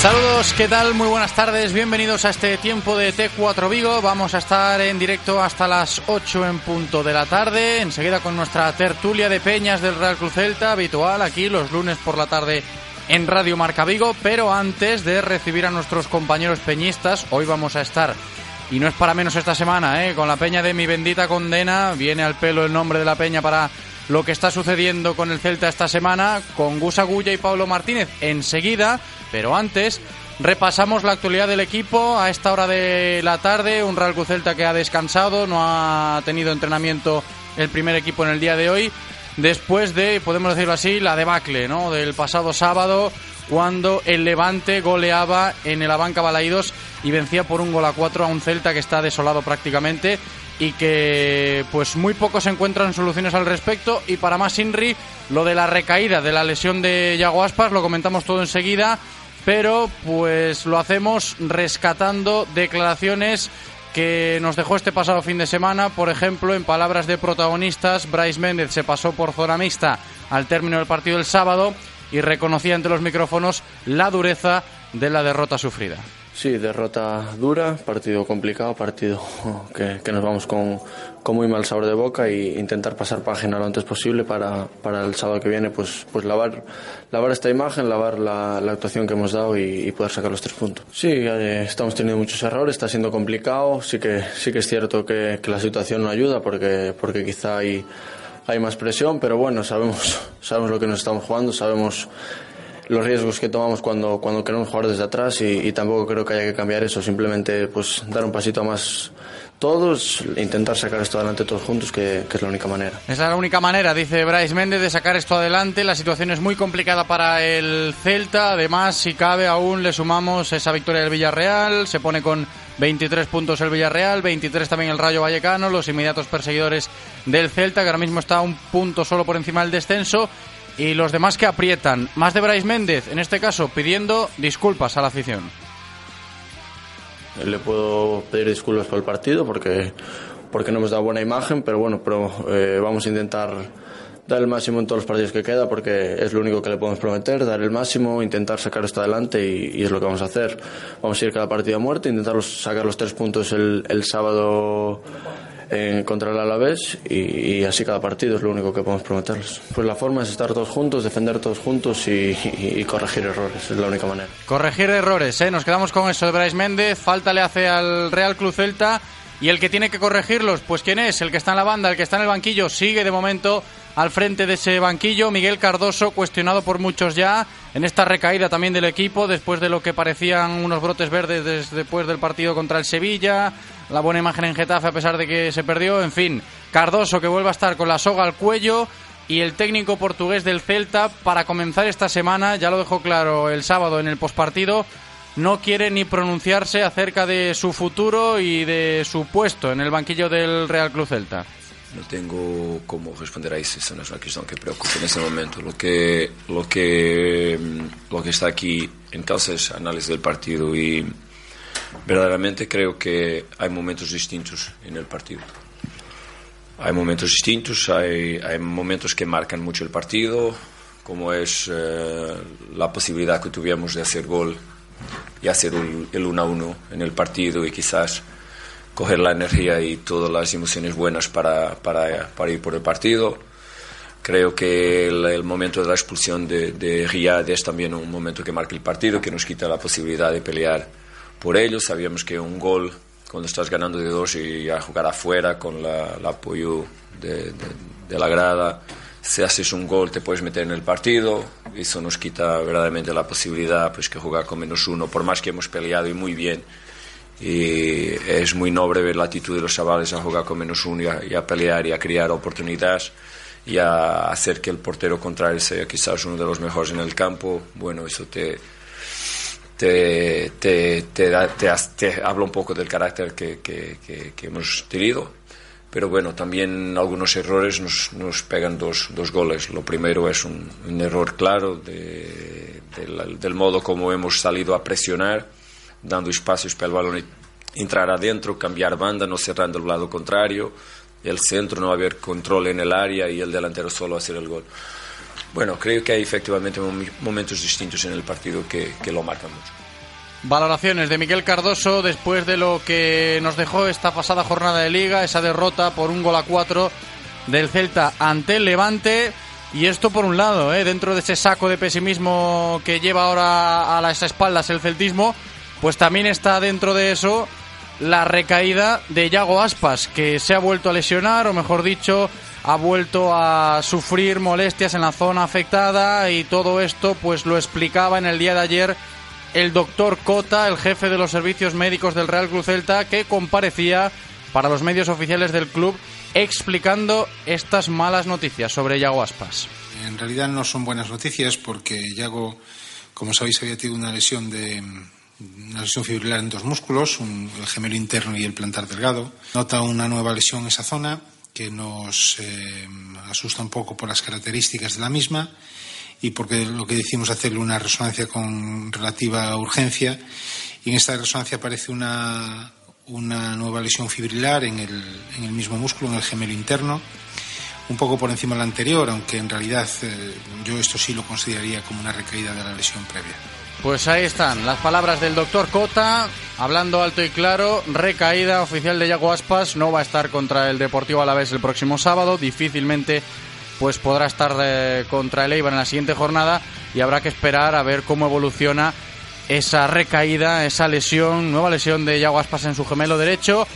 Saludos, ¿qué tal? Muy buenas tardes, bienvenidos a este tiempo de T4 Vigo. Vamos a estar en directo hasta las 8 en punto de la tarde, enseguida con nuestra tertulia de peñas del Real Cruz Celta, habitual aquí los lunes por la tarde en Radio Marca Vigo, pero antes de recibir a nuestros compañeros peñistas, hoy vamos a estar, y no es para menos esta semana, ¿eh? con la peña de mi bendita condena, viene al pelo el nombre de la peña para lo que está sucediendo con el Celta esta semana, con Gus Agulla y Pablo Martínez enseguida, pero antes repasamos la actualidad del equipo a esta hora de la tarde, un Real Celta que ha descansado, no ha tenido entrenamiento el primer equipo en el día de hoy, después de, podemos decirlo así, la debacle ¿no? del pasado sábado, cuando el Levante goleaba en el Abanca Balaídos y vencía por un gol a cuatro a un Celta que está desolado prácticamente y que pues muy pocos encuentran soluciones al respecto y para más Inri lo de la recaída de la lesión de Yago Aspas lo comentamos todo enseguida pero pues lo hacemos rescatando declaraciones que nos dejó este pasado fin de semana. Por ejemplo, en palabras de protagonistas, Bryce Méndez se pasó por zona mixta al término del partido del sábado y reconocía ante los micrófonos la dureza de la derrota sufrida. Sí, derrota dura, partido complicado, partido que, que nos vamos con, con, muy mal sabor de boca e intentar pasar página lo antes posible para, para el sábado que viene pues, pues lavar, lavar esta imagen, lavar la, la actuación que hemos dado y, poder sacar los tres puntos. Sí, eh, estamos teniendo muchos errores, está siendo complicado, sí que, sí que es cierto que, que la situación no ayuda porque, porque quizá hay, hay más presión, pero bueno, sabemos, sabemos lo que nos estamos jugando, sabemos los riesgos que tomamos cuando, cuando queremos jugar desde atrás y, y, tampoco creo que haya que cambiar eso, simplemente pues dar un pasito más todos, intentar sacar esto adelante todos juntos, que, que, es la única manera. Es la única manera, dice Bryce Méndez, de sacar esto adelante. La situación es muy complicada para el Celta, además, si cabe, aún le sumamos esa victoria del Villarreal, se pone con 23 puntos el Villarreal, 23 también el Rayo Vallecano, los inmediatos perseguidores del Celta, que ahora mismo está un punto solo por encima del descenso y los demás que aprietan. Más de Bryce Méndez, en este caso, pidiendo disculpas a la afición. Le puedo pedir disculpas por el partido porque, porque no hemos dado buena imagen, pero bueno, pero, eh, vamos a intentar dar el máximo en todos los partidos que queda porque es lo único que le podemos prometer, dar el máximo, intentar sacar esto adelante y, y es lo que vamos a hacer. Vamos a ir cada partido a muerte, intentar sacar los tres puntos el, el sábado contra el Alavés y, así cada partido es lo único que podemos prometerles. Pues la forma es estar todos juntos, defender todos juntos y, corregir errores, es la única manera. Corregir errores, ¿eh? nos quedamos con eso de Bryce Méndez, falta le hace al Real Club Celta y el que tiene que corregirlos, pues ¿quién es? El que está en la banda, el que está en el banquillo, sigue de momento al frente de ese banquillo. Miguel Cardoso, cuestionado por muchos ya en esta recaída también del equipo, después de lo que parecían unos brotes verdes después del partido contra el Sevilla, la buena imagen en Getafe a pesar de que se perdió. En fin, Cardoso que vuelve a estar con la soga al cuello y el técnico portugués del Celta para comenzar esta semana, ya lo dejó claro el sábado en el postpartido, no quiere ni pronunciarse acerca de su futuro y de su puesto en el banquillo del Real Club Celta. No tengo cómo responder a eso, esa no es una cuestión que preocupe en este momento. Lo que, lo que, lo que está aquí en causa es análisis del partido y verdaderamente creo que hay momentos distintos en el partido. Hay momentos distintos, hay, momentos que marcan mucho el partido, como es eh, la posibilidad que tuvimos de hacer gol y hacer el 1 a 1 en el partido y quizás coger la energía y todas las emociones buenas para, para, ir por el partido. Creo que el, momento de la expulsión de, Riyad es también un momento que marca el partido, que nos quita la posibilidad de pelear por ellos. Sabíamos que un gol, cuando estás ganando de dos y a jugar afuera con la, el apoyo de, de, la grada, si haces un gol te puedes meter en el partido. Eso nos quita verdaderamente la posibilidad pues, que jugar con menos uno, por más que hemos peleado y muy bien. Y es muy noble ver la actitud de los chavales a jugar con menos uno y a, y a pelear y a crear oportunidades y a hacer que el portero contrario sea quizás uno de los mejores en el campo. Bueno, eso te, te, te, te, te, te habla un poco del carácter que, que, hemos tenido. Pero bueno, también algunos errores nos, nos pegan dos, dos goles. Lo primero es un, error claro de, del modo como hemos salido a presionar, dando espacios para el balón entrar adentro, cambiar banda, no cerrando el lado contrario el centro, no haber control en el área y el delantero solo hacer el gol. Bueno, creo que hay efectivamente momentos distintos en el partido que, que lo marcan mucho. Valoraciones de Miguel Cardoso después de lo que nos dejó esta pasada jornada de liga, esa derrota por un gol a cuatro del Celta ante el Levante. Y esto por un lado, ¿eh? dentro de ese saco de pesimismo que lleva ahora a las espaldas el celtismo, pues también está dentro de eso la recaída de Yago Aspas, que se ha vuelto a lesionar, o mejor dicho, ha vuelto a sufrir molestias en la zona afectada y todo esto pues lo explicaba en el día de ayer el doctor Cota, el jefe de los servicios médicos del Real Cruz Celta, que comparecía para los medios oficiales del club explicando estas malas noticias sobre Yago Aspas. En realidad no son buenas noticias porque Yago, como sabéis, había tenido una lesión de una lesión fibrilar en dos músculos, un, el gemelo interno y el plantar delgado. Nota una nueva lesión en esa zona que nos eh, asusta un poco por las características de la misma y porque lo que decimos hacerle una resonancia con relativa urgencia. Y en esta resonancia aparece una, una nueva lesión fibrilar en el, en el, mismo músculo, en el gemelo interno, un poco por encima de la anterior, aunque en realidad eh, yo esto sí lo consideraría como una recaída de la lesión previa. Pues ahí están las palabras del doctor Cota, hablando alto y claro, recaída oficial de Yago Aspas, no va a estar contra el Deportivo Alavés el próximo sábado, difícilmente pues podrá estar eh, contra el Eibar en la siguiente jornada y habrá que esperar a ver cómo evoluciona esa recaída, esa lesión, nueva lesión de Yago Aspas en su gemelo derecho.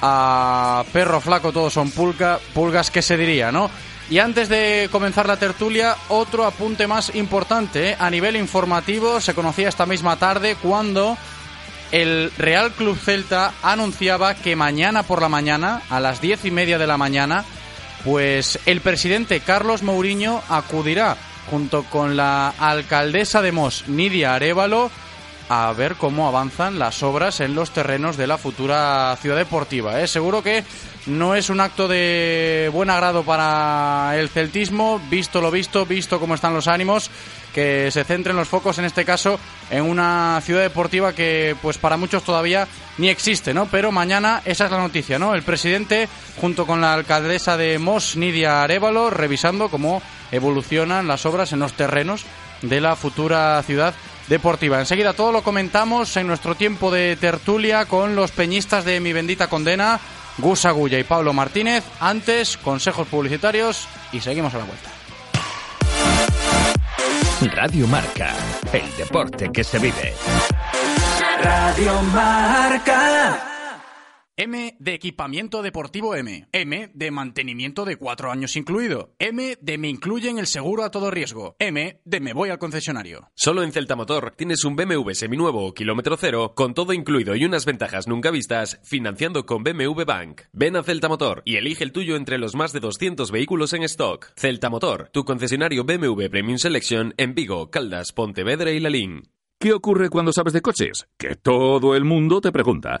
A perro flaco todos son pulga, pulgas, ¿qué se diría, no? Y antes de comenzar la tertulia, otro apunte más importante. ¿eh? A nivel informativo, se conocía esta misma tarde cuando el Real Club Celta anunciaba que mañana por la mañana, a las diez y media de la mañana, pues el presidente Carlos Mourinho acudirá junto con la alcaldesa de Mos, Nidia Arevalo, a ver cómo avanzan las obras en los terrenos de la futura ciudad deportiva. ¿eh? Seguro que no es un acto de buen agrado para el celtismo, visto lo visto, visto cómo están los ánimos, que se centren los focos en este caso en una ciudad deportiva que pues para muchos todavía ni existe, ¿no? Pero mañana esa es la noticia, ¿no? El presidente junto con la alcaldesa de Mos, Nidia Arevalo, revisando cómo evolucionan las obras en los terrenos de la futura ciudad deportiva. Enseguida todo lo comentamos en nuestro tiempo de tertulia con los peñistas de Mi Bendita Condena, Gus Agulla y Pablo Martínez. Antes, consejos publicitarios y seguimos a la vuelta. Radio Marca, el deporte que se vive. Radio Marca. M de equipamiento deportivo M. M de mantenimiento de cuatro años incluido. M de me incluyen el seguro a todo riesgo. M de me voy al concesionario. Solo en Celta Motor tienes un BMW seminuevo o kilómetro cero con todo incluido y unas ventajas nunca vistas financiando con BMW Bank. Ven a Celta Motor y elige el tuyo entre los más de 200 vehículos en stock. Celta Motor, tu concesionario BMW Premium Selection en Vigo, Caldas, Pontevedra y Lalín. ¿Qué ocurre cuando sabes de coches? Que todo el mundo te pregunta.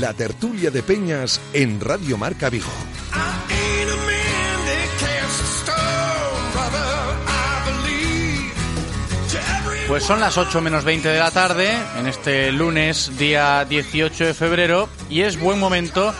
La tertulia de Peñas en Radio Marca Vigo. Pues son las 8 menos 20 de la tarde, en este lunes, día 18 de febrero, y es buen momento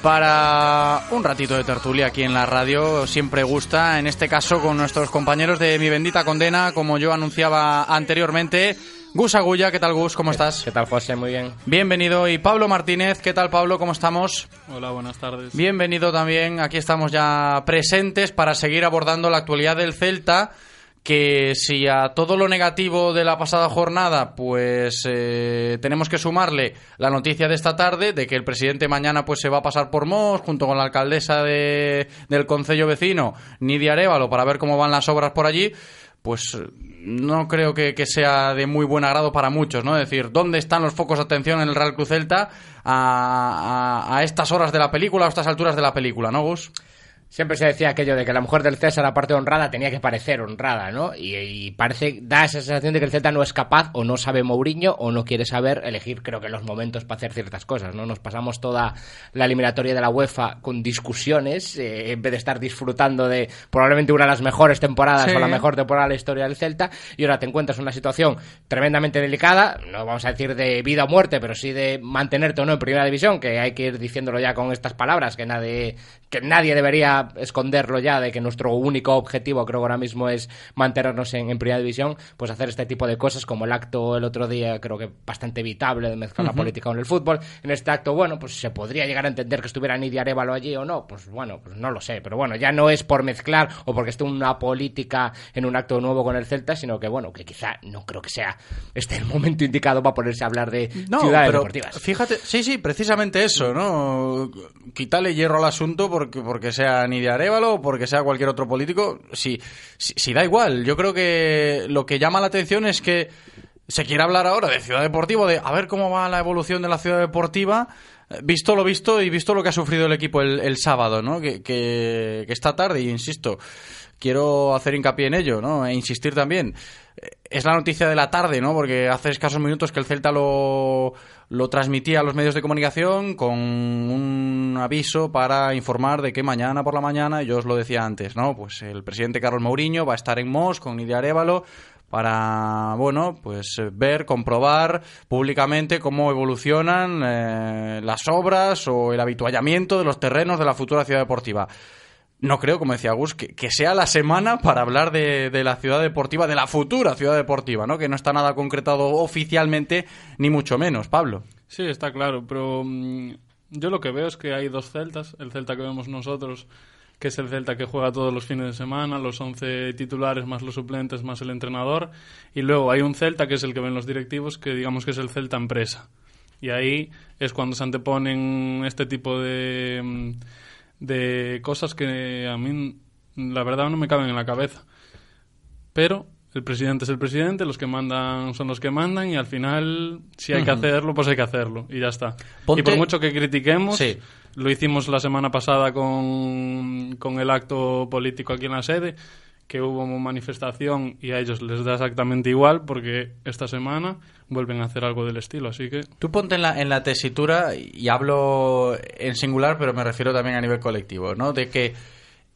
para un ratito de tertulia aquí en la radio. Siempre gusta, en este caso con nuestros compañeros de Mi Bendita Condena, como yo anunciaba anteriormente. Gus Agulla, ¿qué tal Gus? ¿Cómo estás? ¿Qué tal José? Muy bien. Bienvenido. Y Pablo Martínez, ¿qué tal Pablo? ¿Cómo estamos? Hola, buenas tardes. Bienvenido también. Aquí estamos ya presentes para seguir abordando la actualidad del Celta que si a todo lo negativo de la pasada jornada, pues eh, tenemos que sumarle la noticia de esta tarde de que el presidente mañana pues se va a pasar por Mos junto con la alcaldesa de, del concello vecino, Nidia Arevalo, para ver cómo van las obras por allí, pues no creo que, sea de muy buen agrado para muchos, ¿no? Es decir, ¿dónde están los focos de atención en el Real Cruz Celta a, a, estas horas de la película, a estas alturas de la película, ¿no, Gus? Siempre se decía aquello de que la mujer del César, aparte de honrada, tenía que parecer honrada, ¿no? Y, y, parece, da esa sensación de que el Celta no es capaz, o no sabe Mourinho, o no quiere saber elegir, creo que los momentos para hacer ciertas cosas, ¿no? Nos pasamos toda la eliminatoria de la UEFA con discusiones, eh, en vez de estar disfrutando de probablemente una de las mejores temporadas Sí. o la mejor temporada de la historia del Celta, y ahora te encuentras en una situación tremendamente delicada, no vamos a decir de vida o muerte, pero sí de mantenerte o no en primera división, que hay que ir diciéndolo ya con estas palabras, que nadie, que nadie debería esconderlo ya de que nuestro único objetivo creo que ahora mismo es mantenernos en, en primera división, pues hacer este tipo de cosas como el acto el otro día creo que bastante evitable de mezclar la política con el fútbol. En este acto, bueno, pues se podría llegar a entender que estuviera Nidia Arevalo allí o no, pues bueno, pues no lo sé, pero bueno, ya no es por mezclar o porque esté una política en un acto nuevo con el Celta, sino que bueno, que quizá no creo que sea este el momento indicado para ponerse a hablar de No, ciudades pero deportivas. fíjate, sí, sí, precisamente eso, ¿no? Quítale hierro al asunto porque, porque sea Nidia Arevalo o porque sea cualquier otro político, si, si, da igual. Yo creo que lo que llama la atención es que se quiere hablar ahora de Ciudad Deportiva, de a ver cómo va la evolución de la Ciudad Deportiva, eh, visto lo visto y visto lo que ha sufrido el equipo el, sábado, ¿no? Que, que, que esta tarde, y insisto, quiero hacer hincapié en ello, ¿no? E insistir también. Es la noticia de la tarde, ¿no? Porque hace escasos minutos que el Celta lo, lo transmitía a los medios de comunicación con un aviso para informar de que mañana por la mañana, yo os lo decía antes, ¿no? Pues el presidente Carlos Mourinho va a estar en Mos con Nidia Arevalo para, bueno, pues ver, comprobar públicamente cómo evolucionan eh, las obras o el habituallamiento de los terrenos de la futura ciudad deportiva. No creo, como decía Gus, que, que sea la semana para hablar de, de la ciudad deportiva, de la futura ciudad deportiva, ¿no? Que no está nada concretado oficialmente, ni mucho menos, Pablo. Sí, está claro, pero mm, yo lo que veo es que hay dos celtas. El celta que vemos nosotros, que es el celta que juega todos los fines de semana, los 11 titulares más los suplentes más el entrenador. Y luego hay un celta que es el que ven los directivos, que digamos que es el celta empresa. Y ahí es cuando se anteponen este tipo de, mm, de cosas que a mí, la verdad, no me caben en la cabeza. Pero el presidente es el presidente, los que mandan son los que mandan y al final, si hay que hacerlo, pues hay que hacerlo y ya está. Ponte- Y por mucho que critiquemos, Sí. lo hicimos la semana pasada con, con el acto político aquí en la sede, que hubo manifestación y a ellos les da exactamente igual porque esta semana vuelven a hacer algo del estilo, así que... Tú ponte en la, en la tesitura, y hablo en singular, pero me refiero también a nivel colectivo, ¿no? De que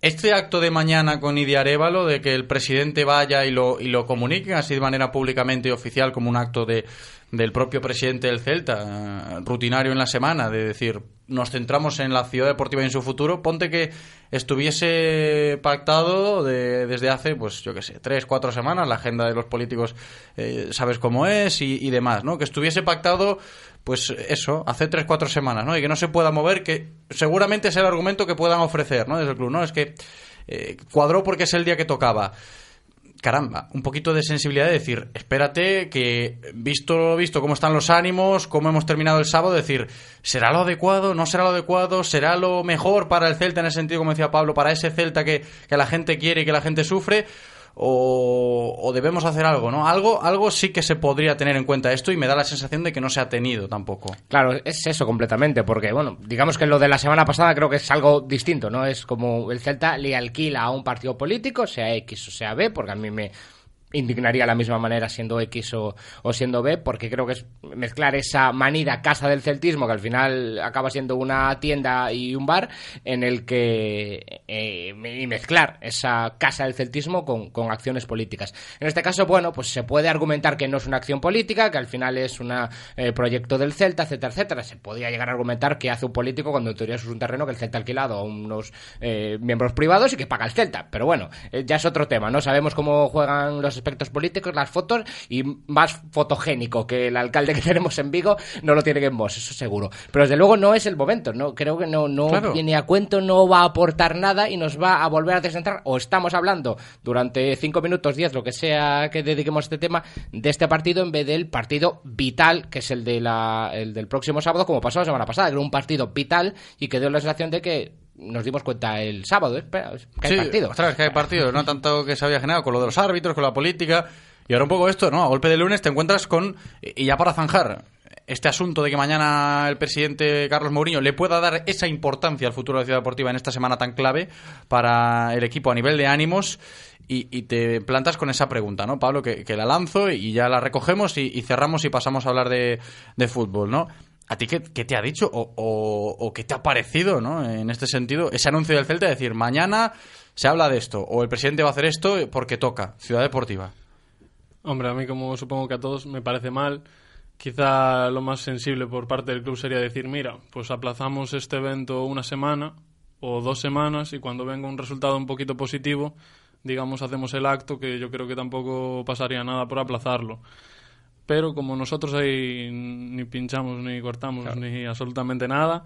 este acto de mañana con Idi Arevalo, de que el presidente vaya y lo, y lo comunique así de manera públicamente y oficial como un acto de, del propio presidente del Celta, rutinario en la semana, de decir, nos centramos en la ciudad deportiva y en su futuro, ponte que estuviese pactado de- desde hace, pues yo qué sé, tres, cuatro semanas, la agenda de los políticos eh, sabes cómo es y, y demás, ¿no? Que estuviese pactado, pues eso, hace tres, cuatro semanas, ¿no? Y que no se pueda mover, que seguramente es el argumento que puedan ofrecer, ¿no? Desde el club, ¿no? Es que eh, cuadró porque es el día que tocaba caramba, un poquito de sensibilidad de decir, espérate que visto visto cómo están los ánimos, cómo hemos terminado el sábado, decir, ¿será lo adecuado? ¿No será lo adecuado? ¿Será lo mejor para el Celta en ese sentido, como decía Pablo, para ese Celta que, que la gente quiere y que la gente sufre? O, debemos hacer algo, ¿no? Algo, algo sí que se podría tener en cuenta esto y me da la sensación de que no se ha tenido tampoco. Claro, es eso completamente, porque, bueno, digamos que lo de la semana pasada creo que es algo distinto, ¿no? Es como el Celta le alquila a un partido político, sea X o sea B, porque a mí me, indignaría de la misma manera siendo X o, siendo B, porque creo que es mezclar esa manida casa del celtismo, que al final acaba siendo una tienda y un bar, en el que. Eh, y mezclar esa casa del celtismo con, con, acciones políticas. En este caso, bueno, pues se puede argumentar que no es una acción política, que al final es un eh, proyecto del Celta, etcétera, etcétera. Se podría llegar a argumentar que hace un político cuando en teoría eso es un terreno que el Celta ha alquilado a unos eh, miembros privados y que paga el Celta. Pero bueno, eh, ya es otro tema, ¿no? Sabemos cómo juegan los aspectos políticos, las fotos, y más fotogénico que el alcalde que tenemos en Vigo no lo tiene en Mos, eso seguro. Pero desde luego no es el momento, no creo que no, no claro. viene a cuento, no va a aportar nada y nos va a volver a descentrar. O estamos hablando durante cinco minutos, diez, lo que sea que dediquemos a este tema, de este partido en vez del partido vital, que es el, de la, el del próximo sábado, como pasó la semana pasada, que era un partido vital y que dio la sensación de que nos dimos cuenta el sábado, ¿eh? Espera, que hay sí, partido. Ostras, que hay partido, no tanto que se había generado con lo de los árbitros, con la política. Y ahora un poco esto, ¿no? A golpe de lunes te encuentras con. Y ya para zanjar este asunto de que mañana el presidente Carlos Mourinho le pueda dar esa importancia al futuro de la ciudad deportiva en esta semana tan clave para el equipo a nivel de ánimos. Y, y te plantas con esa pregunta, ¿no, Pablo? Que, que la lanzo y ya la recogemos y, y, cerramos y pasamos a hablar de, de fútbol, ¿no? ¿A ti qué, te ha dicho o, o, o, qué te ha parecido, ¿no? En este sentido, ese anuncio del Celta de decir, mañana se habla de esto, o el presidente va a hacer esto porque toca, Ciudad Deportiva. Hombre, a mí como supongo que a todos me parece mal. Quizá lo más sensible por parte del club sería decir, mira, pues aplazamos este evento una semana o dos semanas y cuando venga un resultado un poquito positivo, digamos, hacemos el acto, que yo creo que tampoco pasaría nada por aplazarlo pero como nosotros ahí ni pinchamos ni cortamos claro. ni absolutamente nada,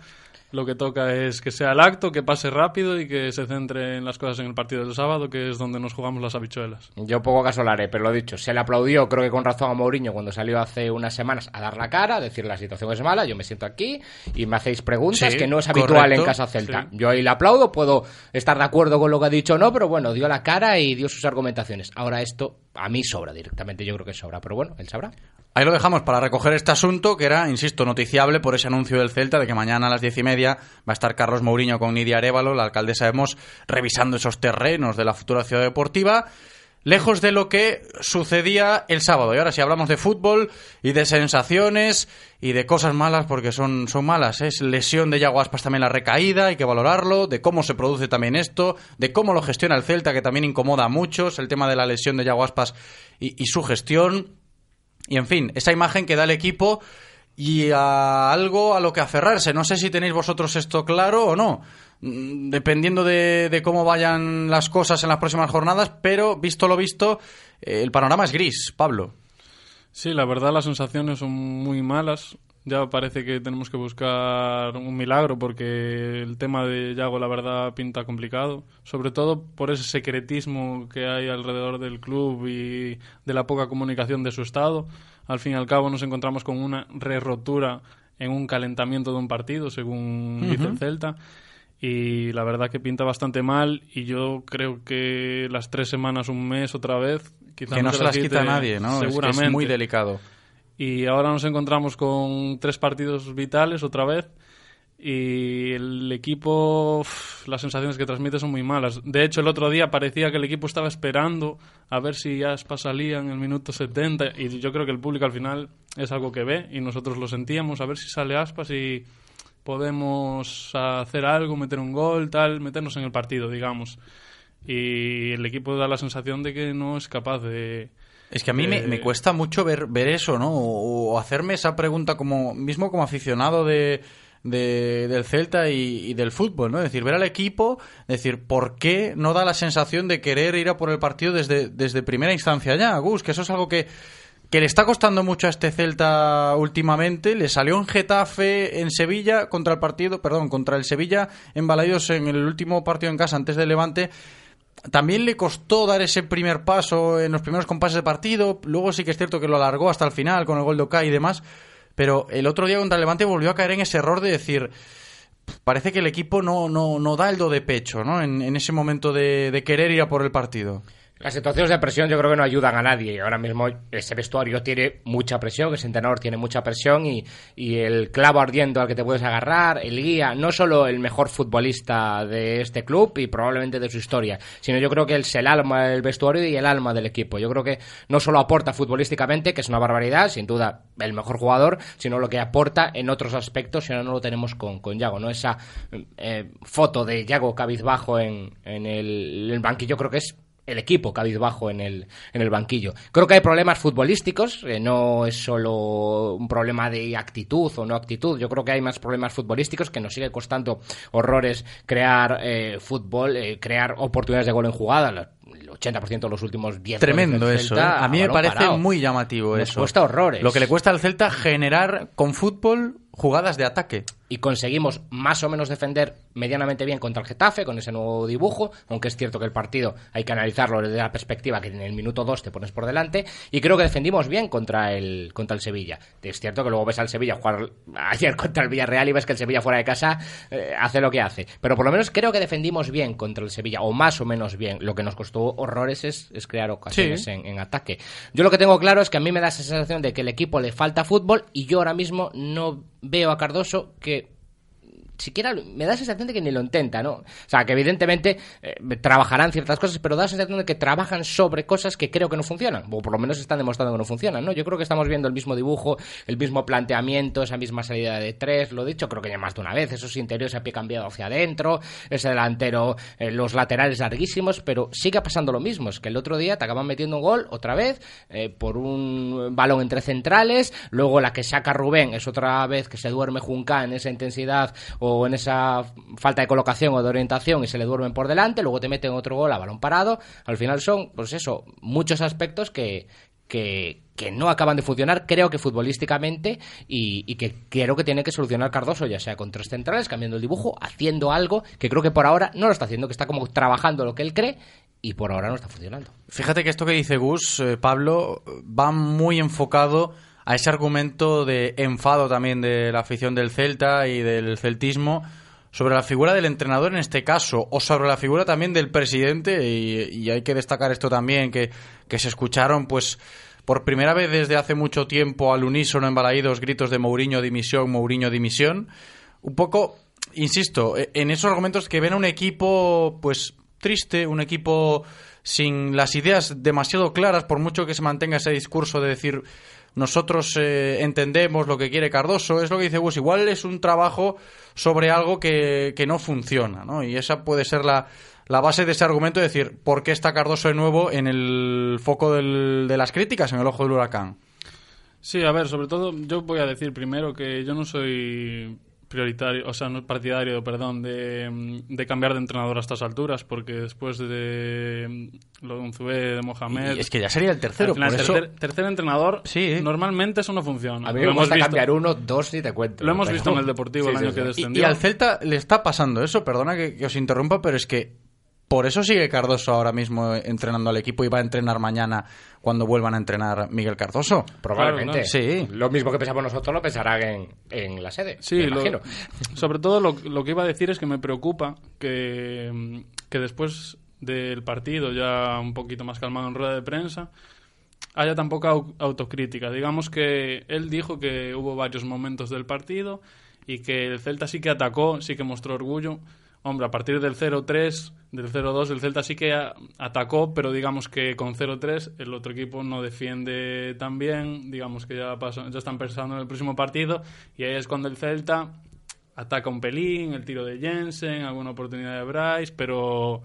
lo que toca es que sea el acto, que pase rápido y que se centre en las cosas en el partido del sábado, que es donde nos jugamos las habichuelas. Yo poco caso lo haré, pero lo dicho, se le aplaudió, creo que con razón a Mourinho cuando salió hace unas semanas a dar la cara, a decir la situación es mala, yo me siento aquí y me hacéis preguntas sí, que no es habitual correcto, en Casa Celta. sí. Yo ahí le aplaudo, puedo estar de acuerdo con lo que ha dicho o no, pero bueno, dio la cara y dio sus argumentaciones. Ahora esto a mí sobra directamente, yo creo que sobra, pero bueno, él sabrá. Ahí lo dejamos para recoger este asunto que era, insisto, noticiable por ese anuncio del Celta de que mañana a las diez y media va a estar Carlos Mourinho con Nidia Arevalo, la alcaldesa de Mos, revisando esos terrenos de la futura ciudad deportiva, lejos de lo que sucedía el sábado. Y ahora si hablamos de fútbol y de sensaciones y de cosas malas, porque son, son malas, es lesión de Yago Aspas también la recaída, hay que valorarlo, de cómo se produce también esto, de cómo lo gestiona el Celta, que también incomoda a muchos, el tema de la lesión de Yago Aspas y, y su gestión. Y en fin, esa imagen que da el equipo y a algo a lo que aferrarse. No sé si tenéis vosotros esto claro o no, mm, dependiendo de, cómo vayan las cosas en las próximas jornadas, pero visto lo visto, eh, el panorama es gris, Pablo. Sí, la verdad las sensaciones son muy malas. Ya parece que tenemos que buscar un milagro porque el tema de Yago la verdad pinta complicado, sobre todo por ese secretismo que hay alrededor del club y de la poca comunicación de su estado. Al fin y al cabo nos encontramos con una re-rotura en un calentamiento de un partido, según uh -huh. dice el Celta. Y la verdad que pinta bastante mal y yo creo que las tres semanas, un mes otra vez... Quizá que no, no se las quita nadie, ¿no? Seguramente. Es, que es muy delicado y ahora nos encontramos con tres partidos vitales otra vez y el equipo las sensaciones que transmite son muy malas de hecho el otro día parecía que el equipo estaba esperando a ver si Aspas salía en el minuto 70 y yo creo que el público al final es algo que ve y nosotros lo sentíamos a ver si sale Aspas y podemos hacer algo meter un gol tal meternos en el partido digamos y el equipo da la sensación de que no es capaz de es que a mí eh... me, me, cuesta mucho ver, ver eso, ¿no? O, o, hacerme esa pregunta como mismo como aficionado de, de del Celta y, y, del fútbol, ¿no? Es decir, ver al equipo, decir, ¿por qué no da la sensación de querer ir a por el partido desde, desde primera instancia ya, Gus? Que eso es algo que, que le está costando mucho a este Celta últimamente. Le salió en Getafe, en Sevilla, contra el partido, perdón, contra el Sevilla en Balaidos en el último partido en casa antes del Levante también le costó dar ese primer paso en los primeros compases de partido. Luego sí que es cierto que lo alargó hasta el final con el gol de Okai y demás. Pero el otro día contra Levante volvió a caer en ese error de decir. Parece que el equipo no, no, no da el do de pecho, ¿no? En, en ese momento de, de, querer ir a por el partido. Las situaciones de presión yo creo que no ayudan a nadie. Ahora mismo ese vestuario tiene mucha presión, ese entrenador tiene mucha presión y, y, el clavo ardiendo al que te puedes agarrar, el guía, no solo el mejor futbolista de este club y probablemente de su historia, sino yo creo que es el alma del vestuario y el alma del equipo. Yo creo que no solo aporta futbolísticamente, que es una barbaridad, sin duda el mejor jugador, sino lo que aporta en otros aspectos, si no, no lo tenemos con, con Yago, ¿no? Esa eh, foto de Yago cabizbajo en, en el, el banquillo creo que es el equipo cabizbajo en el, en el banquillo. Creo que hay problemas futbolísticos, eh, no es solo un problema de actitud o no actitud, yo creo que hay más problemas futbolísticos que nos sigue costando horrores crear eh, fútbol, eh, crear oportunidades de gol en jugada. El 80% de los últimos 10 Tremendo eso. Celta ¿eh? A mí me parece parado. muy llamativo Nos eso. cuesta horrores. Lo que le cuesta al Celta generar con fútbol jugadas de ataque. Y conseguimos más o menos defender medianamente bien contra el Getafe con ese nuevo dibujo, aunque es cierto que el partido hay que analizarlo desde la perspectiva que en el minuto 2 te pones por delante, y creo que defendimos bien contra el, contra el Sevilla. Es cierto que luego ves al Sevilla jugar ayer contra el Villarreal y ves que el Sevilla fuera de casa eh, hace lo que hace, pero por lo menos creo que defendimos bien contra el Sevilla, o más o menos bien. Lo que nos costó horrores es, es crear ocasiones Sí. en, en ataque. Yo lo que tengo claro es que a mí me da esa sensación de que el equipo le falta fútbol y yo ahora mismo no veo a Cardoso que siquiera me da la sensación de que ni lo intenta, ¿no? O sea, que evidentemente eh, trabajarán ciertas cosas, pero da la sensación de que trabajan sobre cosas que creo que no funcionan, o por lo menos están demostrando que no funcionan, ¿no? Yo creo que estamos viendo el mismo dibujo, el mismo planteamiento, esa misma salida de tres, lo dicho creo que ya más de una vez, esos interiores a pie cambiado hacia adentro, ese delantero, eh, los laterales larguísimos, pero sigue pasando lo mismo, es que el otro día te acaban metiendo un gol otra vez eh, por un balón entre centrales, luego la que saca Rubén es otra vez que se duerme Junca en esa intensidad en esa falta de colocación o de orientación y se le duermen por delante, luego te meten otro gol a balón parado, al final son, pues eso, muchos aspectos que, que, no acaban de funcionar, creo que futbolísticamente, y, y que creo que tiene que solucionar Cardoso, ya sea con tres centrales, cambiando el dibujo, haciendo algo que creo que por ahora no lo está haciendo, que está como trabajando lo que él cree y por ahora no está funcionando. Fíjate que esto que dice Gus, eh, Pablo, va muy enfocado a ese argumento de enfado también de la afición del Celta y del celtismo sobre la figura del entrenador en este caso, o sobre la figura también del presidente, y, hay que destacar esto también, que, que se escucharon pues por primera vez desde hace mucho tiempo al unísono en Balaídos gritos de Mourinho dimisión, Mourinho dimisión. Un poco, insisto, e- en esos argumentos que ven a un equipo pues triste, un equipo sin las ideas demasiado claras, por mucho que se mantenga ese discurso de decir nosotros eh, entendemos lo que quiere Cardoso, es lo que dice Gus, igual es un trabajo sobre algo que, que no funciona, ¿no? Y esa puede ser la, la base de ese argumento, de decir, ¿por qué está Cardoso de nuevo en el foco de las críticas, en el ojo del huracán? Sí, a ver, sobre todo yo voy a decir primero que yo no soy prioritario, o sea, no partidario, perdón, de, de cambiar de entrenador a estas alturas, porque después de lo de Unzué, de Mohamed... Y es que ya sería el tercero, al final, por eso- tercer, tercer entrenador, normalmente eso no funciona. A mí Lo me hemos gusta visto- cambiar uno, dos y te cuento. Lo hemos Pero- visto en el Deportivo el Sí, año sí, que sí. descendió. Y, y al Celta le está pasando eso, perdona que, que os interrumpa, pero es que por eso sigue Cardoso ahora mismo entrenando al equipo y va a entrenar mañana cuando vuelvan a entrenar Miguel Cardoso. Probablemente. Sí. Lo mismo que pensamos nosotros lo pensarán en, en la sede. Sí, me lo- imagino. sobre todo lo, lo que iba a decir es que me preocupa que, que después del partido, ya un poquito más calmado en rueda de prensa, haya tan poca au- autocrítica. Digamos que él dijo que hubo varios momentos del partido y que el Celta sí que atacó, sí que mostró orgullo. Hombre, a partir del 0-3, del 0-2, el Celta sí que atacó, pero digamos que con 0-3 el otro equipo no defiende tan bien. Digamos que ya, pasan- ya están pensando en el próximo partido y ahí es cuando el Celta ataca un pelín, el tiro de Jensen, alguna oportunidad de Bryce, pero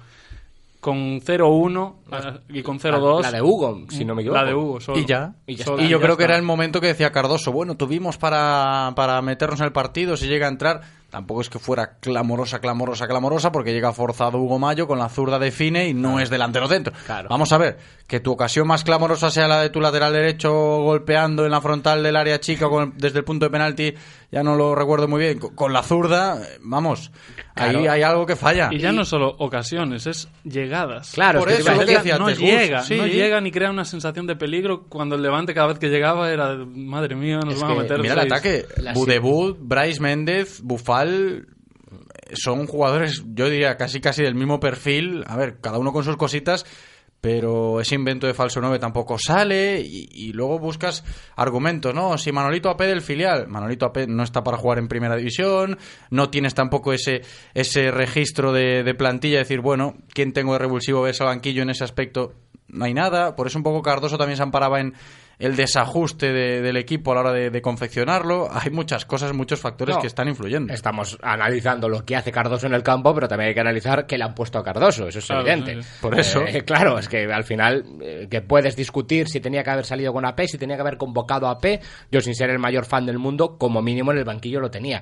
con 0-1 ah, y con 0-2... La de Hugo, si no me equivoco. La de Hugo, solo. Y ya. Y ya Solo. está. Y yo ya creo que está. era el momento que decía Cardoso, bueno, tuvimos para, para meternos en el partido, si llega a entrar, tampoco es que fuera clamorosa, clamorosa, clamorosa, porque llega forzado Hugo Mayo con la zurda de Fine y no es delantero centro. Claro. Vamos a ver, que tu ocasión más clamorosa sea la de tu lateral derecho golpeando en la frontal del área chica con- desde el punto de penalti, ya no lo recuerdo muy bien, con, con la zurda, eh, ahí hay algo que falla. Y ya no solo ocasiones, es llegadas. Claro, Por es que eso, lo que decía no llega, sí. no llega ni crea una sensación de peligro cuando el Levante cada vez que llegaba era madre mía, nos Es van a meter Mira el ataque. La- Budebut, Bryce Méndez, Bufal. Son jugadores, yo diría, casi casi del mismo perfil. A ver, cada uno con sus cositas. Pero ese invento de falso 9 tampoco sale y, luego buscas argumentos, ¿no? Si Manolito AP del filial, Manolito AP no está para jugar en primera división, no tienes tampoco ese, ese registro de, de plantilla, decir, bueno, ¿quién tengo de revulsivo ves al banquillo en ese aspecto? No hay nada, por eso un poco Cardoso también se amparaba en el desajuste de- del equipo a la hora de, de confeccionarlo. Hay muchas cosas, muchos factores No. que están influyendo. Estamos analizando lo que hace Cardoso en el campo, pero también hay que analizar que le han puesto a Cardoso, eso es Claro, evidente. sí, sí. Por eso. Eh, claro, es que al final eh, que puedes discutir si tenía que haber salido con AP, si tenía que haber convocado a AP, yo sin ser el mayor fan del mundo, como mínimo en el banquillo lo tenía.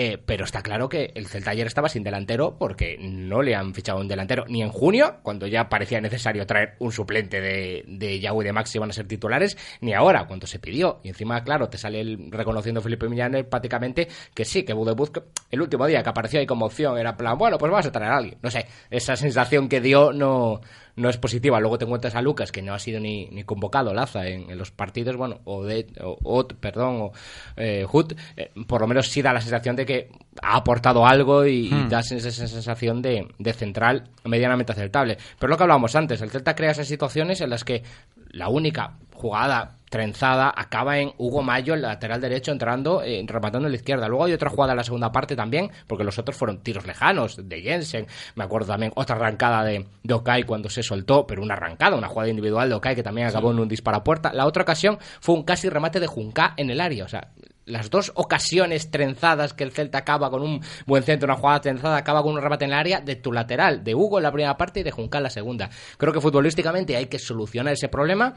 Eh, pero está claro que el Celta ayer estaba sin delantero porque no le han fichado un delantero ni en junio, cuando ya parecía necesario traer un suplente de, de Yahoo y de Maxi van a ser titulares, ni ahora, cuando se pidió. Y encima, claro, te sale el, reconociendo Felipe Millanes prácticamente que sí, que Budebuz, el último día que apareció ahí como opción era plan, bueno, pues vamos a traer a alguien. No sé, esa sensación que dio no, no es positiva. Luego te encuentras a Lucas, que no ha sido ni, ni convocado, Laza, en, en los partidos, bueno, o de, o, perdón, o eh, Hut, eh, por lo menos sí da la sensación de que ha aportado algo y, y Hmm. da esa esa sensación de, de central medianamente aceptable. Pero lo que hablábamos antes, el Celta crea esas situaciones en las que la única jugada trenzada acaba en Hugo Mayo, el lateral derecho, entrando, eh, rematando en la izquierda. Luego hay otra jugada en la segunda parte también, porque los otros fueron tiros lejanos de Jensen. Me acuerdo también otra arrancada de, de Okai cuando se soltó, pero una arrancada, una jugada individual de Okai que también acabó en un disparo a puerta. La otra ocasión fue un casi remate de Junca en el área. O sea, las dos ocasiones trenzadas que el Celta acaba con un buen centro, una jugada trenzada, acaba con un remate en el área de tu lateral, de Hugo en la primera parte y de Junca en la segunda. Creo que futbolísticamente hay que solucionar ese problema.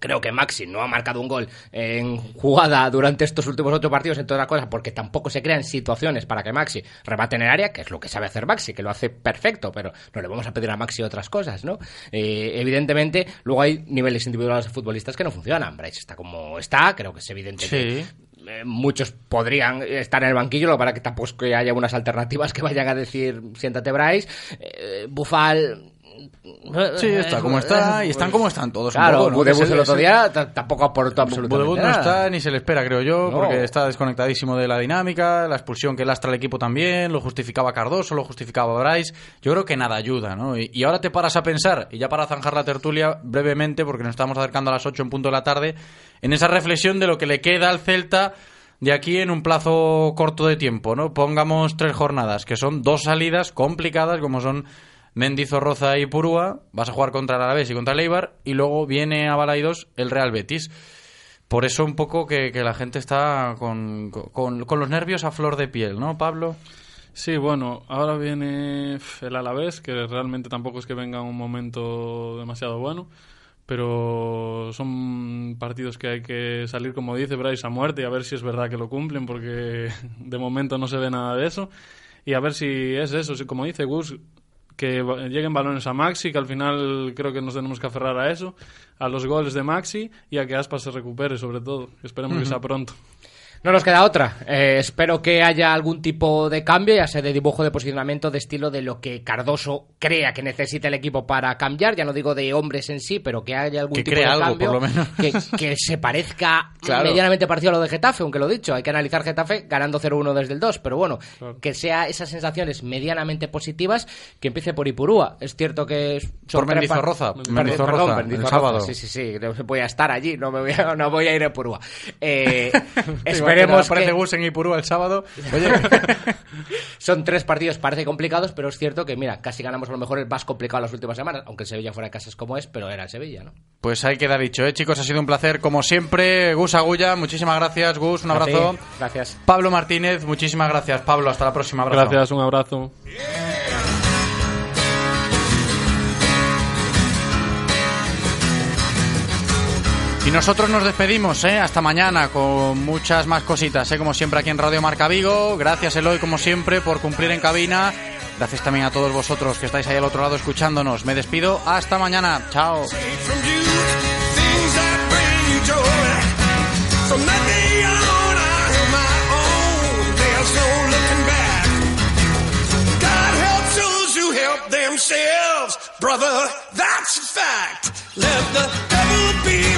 Creo que Maxi no ha marcado un gol en jugada durante estos últimos ocho partidos, entre otras cosas, porque tampoco se crean situaciones para que Maxi remate en el área, que es lo que sabe hacer Maxi, que lo hace perfecto, pero no le vamos a pedir a Maxi otras cosas, ¿no? Eh, evidentemente, luego hay niveles individuales de futbolistas que no funcionan. Bryce está como está, creo que es evidente que Sí. eh, muchos podrían estar en el banquillo, lo para que tampoco es que haya unas alternativas que vayan a decir siéntate Bryce, eh, Bufal Sí, está como está y están como están todos. un Claro, poco, ¿no? Budebus el otro día tampoco aportó absolutamente Budebus no está ni se le espera, creo yo, No. porque está desconectadísimo de la dinámica, la expulsión que lastra el equipo también, lo justificaba Cardoso, lo justificaba Bryce. Yo creo que nada ayuda, ¿no? Y, y ahora te paras a pensar, y ya para zanjar la tertulia brevemente, porque nos estamos acercando a las 8 en punto de la tarde, en esa reflexión de lo que le queda al Celta de aquí en un plazo corto de tiempo, ¿no? Pongamos tres jornadas, que son dos salidas complicadas, como son Mendizorroza y Purúa, vas a jugar contra el Alavés y contra el Eibar, y luego viene a Balaidos el Real Betis. Por eso un poco que, la gente está con, con, con los nervios a flor de piel, ¿no, Pablo? Sí, bueno, ahora viene el Alavés, que realmente tampoco es que venga un momento demasiado bueno, pero son partidos que hay que salir, como dice Bryce, a muerte y a ver si es verdad que lo cumplen, porque de momento no se ve nada de eso. Y a ver si es eso, si como dice Gus, que lleguen balones a Maxi, que al final creo que nos tenemos que aferrar a eso, a los goles de Maxi y a que Aspas se recupere sobre todo. Esperemos que sea pronto. No nos queda otra. Eh, espero que haya algún tipo de cambio, ya sea de dibujo de posicionamiento, de estilo de lo que Cardoso crea que necesita el equipo para cambiar. Ya no digo de hombres en sí, pero que haya algún Que tipo crea de algo, cambio. por lo menos. Que, que se parezca Claro. medianamente parecido a lo de Getafe, aunque lo he dicho. Hay que analizar Getafe ganando 0-1 desde el 2, pero bueno, que sea esas sensaciones medianamente positivas, que empiece por Ipurúa. Es cierto que son Por Mendizorroza, Perdón, Mendizorroza, perdón, el Mendizorroza, sábado. Sí, sí, sí. Voy a estar allí, no, me voy a, no voy a ir a Ipurúa. Eh, esperemos aparece que... Gus en Ipurúa el sábado. Oye, Son tres partidos, parece complicados, pero es cierto que, mira, casi ganamos a lo mejor el más complicado las últimas semanas, aunque el Sevilla fuera de casas como es, pero era el Sevilla, ¿no? pues ahí queda dicho, ¿eh, chicos? Ha sido un placer, como siempre. Gus Agulla, muchísimas gracias, Gus. Un abrazo. Gracias. Pablo Martínez, muchísimas gracias. Pablo, hasta la próxima. Abrazo. Gracias, un abrazo. Y nosotros nos despedimos, ¿eh? Hasta mañana con muchas más cositas, ¿eh? Como siempre aquí en Radio Marca Vigo. Gracias, Eloy, como siempre, por cumplir en cabina. Gracias también a todos vosotros que estáis ahí al otro lado escuchándonos. Me despido. Hasta mañana. Chao. brother. That's a fact. Let the devil be